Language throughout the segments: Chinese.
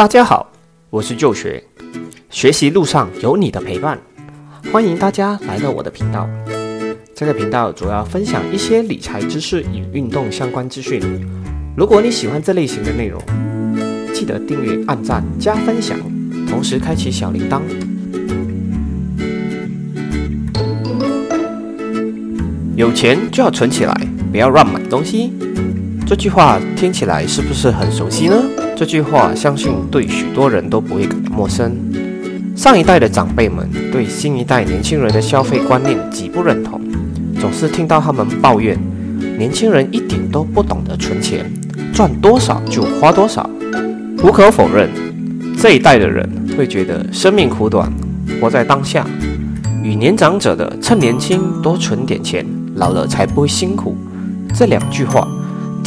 大家好，我是旧学，学习路上有你的陪伴，欢迎大家来到我的频道。这个频道主要分享一些理财知识与运动相关资讯。如果你喜欢这类型的内容，记得订阅、按赞、加分享，同时开启小铃铛。有钱就要存起来，不要乱买东西。这句话听起来是不是很熟悉呢？这句话相信对许多人都不会感到陌生。上一代的长辈们对新一代年轻人的消费观念极不认同，总是听到他们抱怨年轻人一点都不懂得存钱，赚多少就花多少。无可否认，这一代的人会觉得生命苦短，活在当下，与年长者的趁年轻多存点钱，老了才不会辛苦这两句话。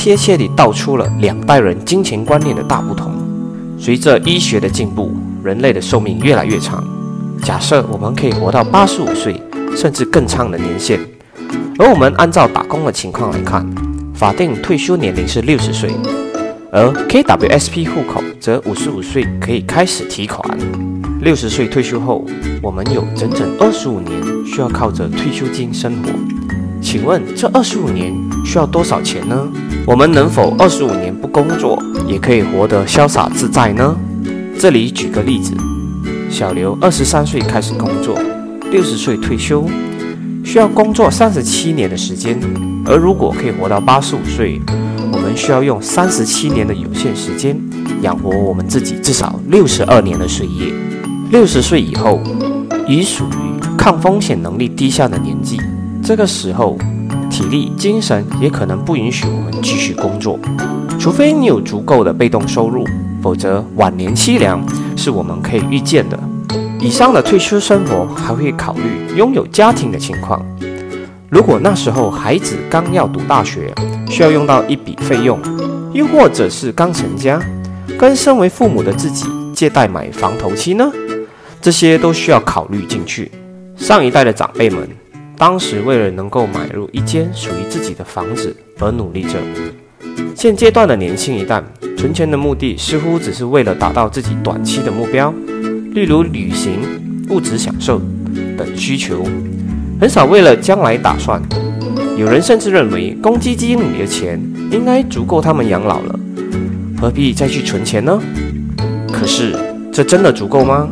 贴切地道出了两代人金钱观念的大不同。随着医学的进步，人类的寿命越来越长。假设我们可以活到八十五岁，甚至更长的年限。而我们按照打工的情况来看，法定退休年龄是六十岁，而 KWSP 户口则五十五岁可以开始提款。六十岁退休后，我们有整整二十五年需要靠着退休金生活。请问这二十五年需要多少钱呢？我们能否二十五年不工作也可以活得潇洒自在呢？这里举个例子，小刘二十三岁开始工作，六十岁退休，需要工作三十七年的时间。而如果可以活到八十五岁，我们需要用三十七年的有限时间养活我们自己至少六十二年的岁月。六十岁以后已属于抗风险能力低下的年纪。这个时候，体力、精神也可能不允许我们继续工作，除非你有足够的被动收入，否则晚年凄凉是我们可以预见的。以上的退休生活还会考虑拥有家庭的情况。如果那时候孩子刚要读大学，需要用到一笔费用，又或者是刚成家，跟身为父母的自己借贷买房头期呢？这些都需要考虑进去。上一代的长辈们。当时为了能够买入一间属于自己的房子而努力着。现阶段的年轻一代存钱的目的似乎只是为了达到自己短期的目标，例如旅行、物质享受等需求，很少为了将来打算。有人甚至认为公积金里的钱应该足够他们养老了，何必再去存钱呢？可是这真的足够吗？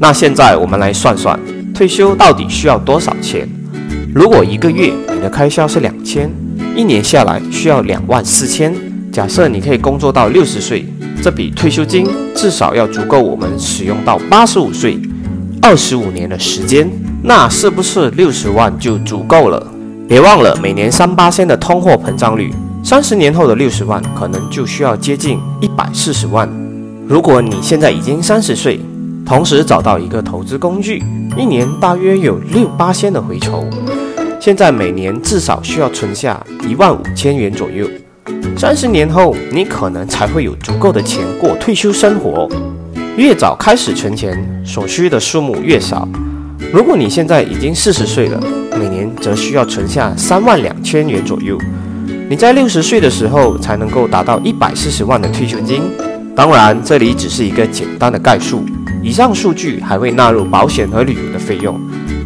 那现在我们来算算。退休到底需要多少钱？如果一个月你的开销是两千，一年下来需要两万四千。假设你可以工作到六十岁，这笔退休金至少要足够我们使用到八十五岁，二十五年的时间，那是不是六十万就足够了？别忘了每年三八仙的通货膨胀率，三十年后的六十万可能就需要接近一百四十万。如果你现在已经三十岁，同时找到一个投资工具。一年大约有六八千的回酬，现在每年至少需要存下一万五千元左右。三十年后，你可能才会有足够的钱过退休生活。越早开始存钱，所需的数目越少。如果你现在已经四十岁了，每年则需要存下三万两千元左右。你在六十岁的时候才能够达到一百四十万的退休金。当然，这里只是一个简单的概述。以上数据还会纳入保险和旅游的费用，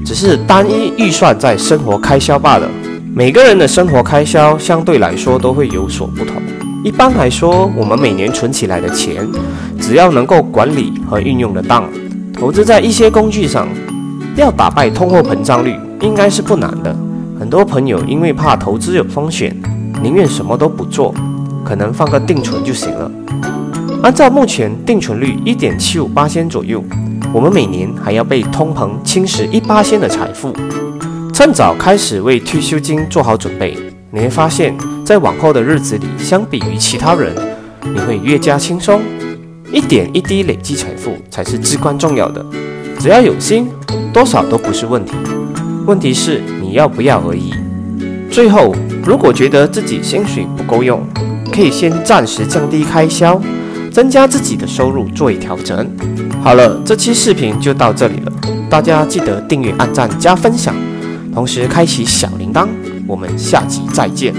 只是单一预算在生活开销罢了。每个人的生活开销相对来说都会有所不同。一般来说，我们每年存起来的钱，只要能够管理和运用得当，投资在一些工具上，要打败通货膨胀率应该是不难的。很多朋友因为怕投资有风险，宁愿什么都不做，可能放个定存就行了。按照目前定存率一点七五八千左右，我们每年还要被通膨侵蚀一八千的财富。趁早开始为退休金做好准备，你会发现在往后的日子里，相比于其他人，你会越加轻松。一点一滴累积财富才是至关重要的。只要有心，多少都不是问题。问题是你要不要而已。最后，如果觉得自己薪水不够用，可以先暂时降低开销。增加自己的收入，做一调整。好了，这期视频就到这里了，大家记得订阅、按赞、加分享，同时开启小铃铛。我们下期再见。